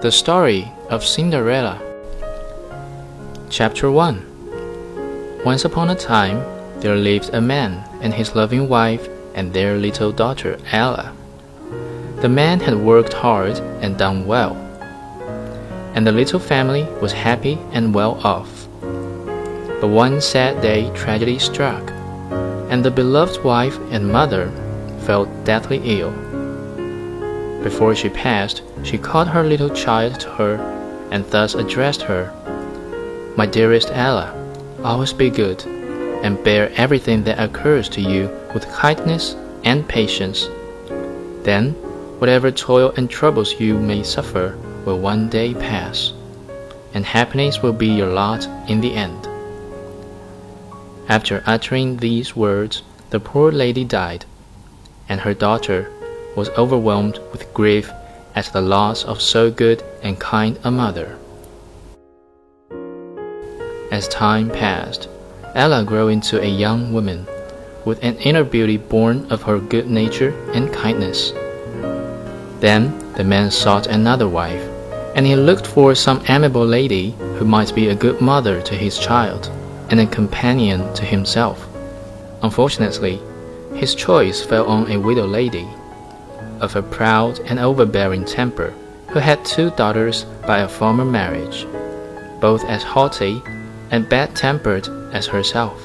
The Story of Cinderella. Chapter 1 Once upon a time, there lived a man and his loving wife and their little daughter Ella. The man had worked hard and done well, and the little family was happy and well off. But one sad day tragedy struck, and the beloved wife and mother fell deathly ill. Before she passed, she called her little child to her and thus addressed her My dearest Ella, always be good, and bear everything that occurs to you with kindness and patience. Then, whatever toil and troubles you may suffer will one day pass, and happiness will be your lot in the end. After uttering these words, the poor lady died, and her daughter was overwhelmed with grief at the loss of so good and kind a mother. As time passed, Ella grew into a young woman, with an inner beauty born of her good nature and kindness. Then the man sought another wife, and he looked for some amiable lady who might be a good mother to his child and a companion to himself. Unfortunately, his choice fell on a widow lady of a proud and overbearing temper, who had two daughters by a former marriage, both as haughty and bad tempered as herself.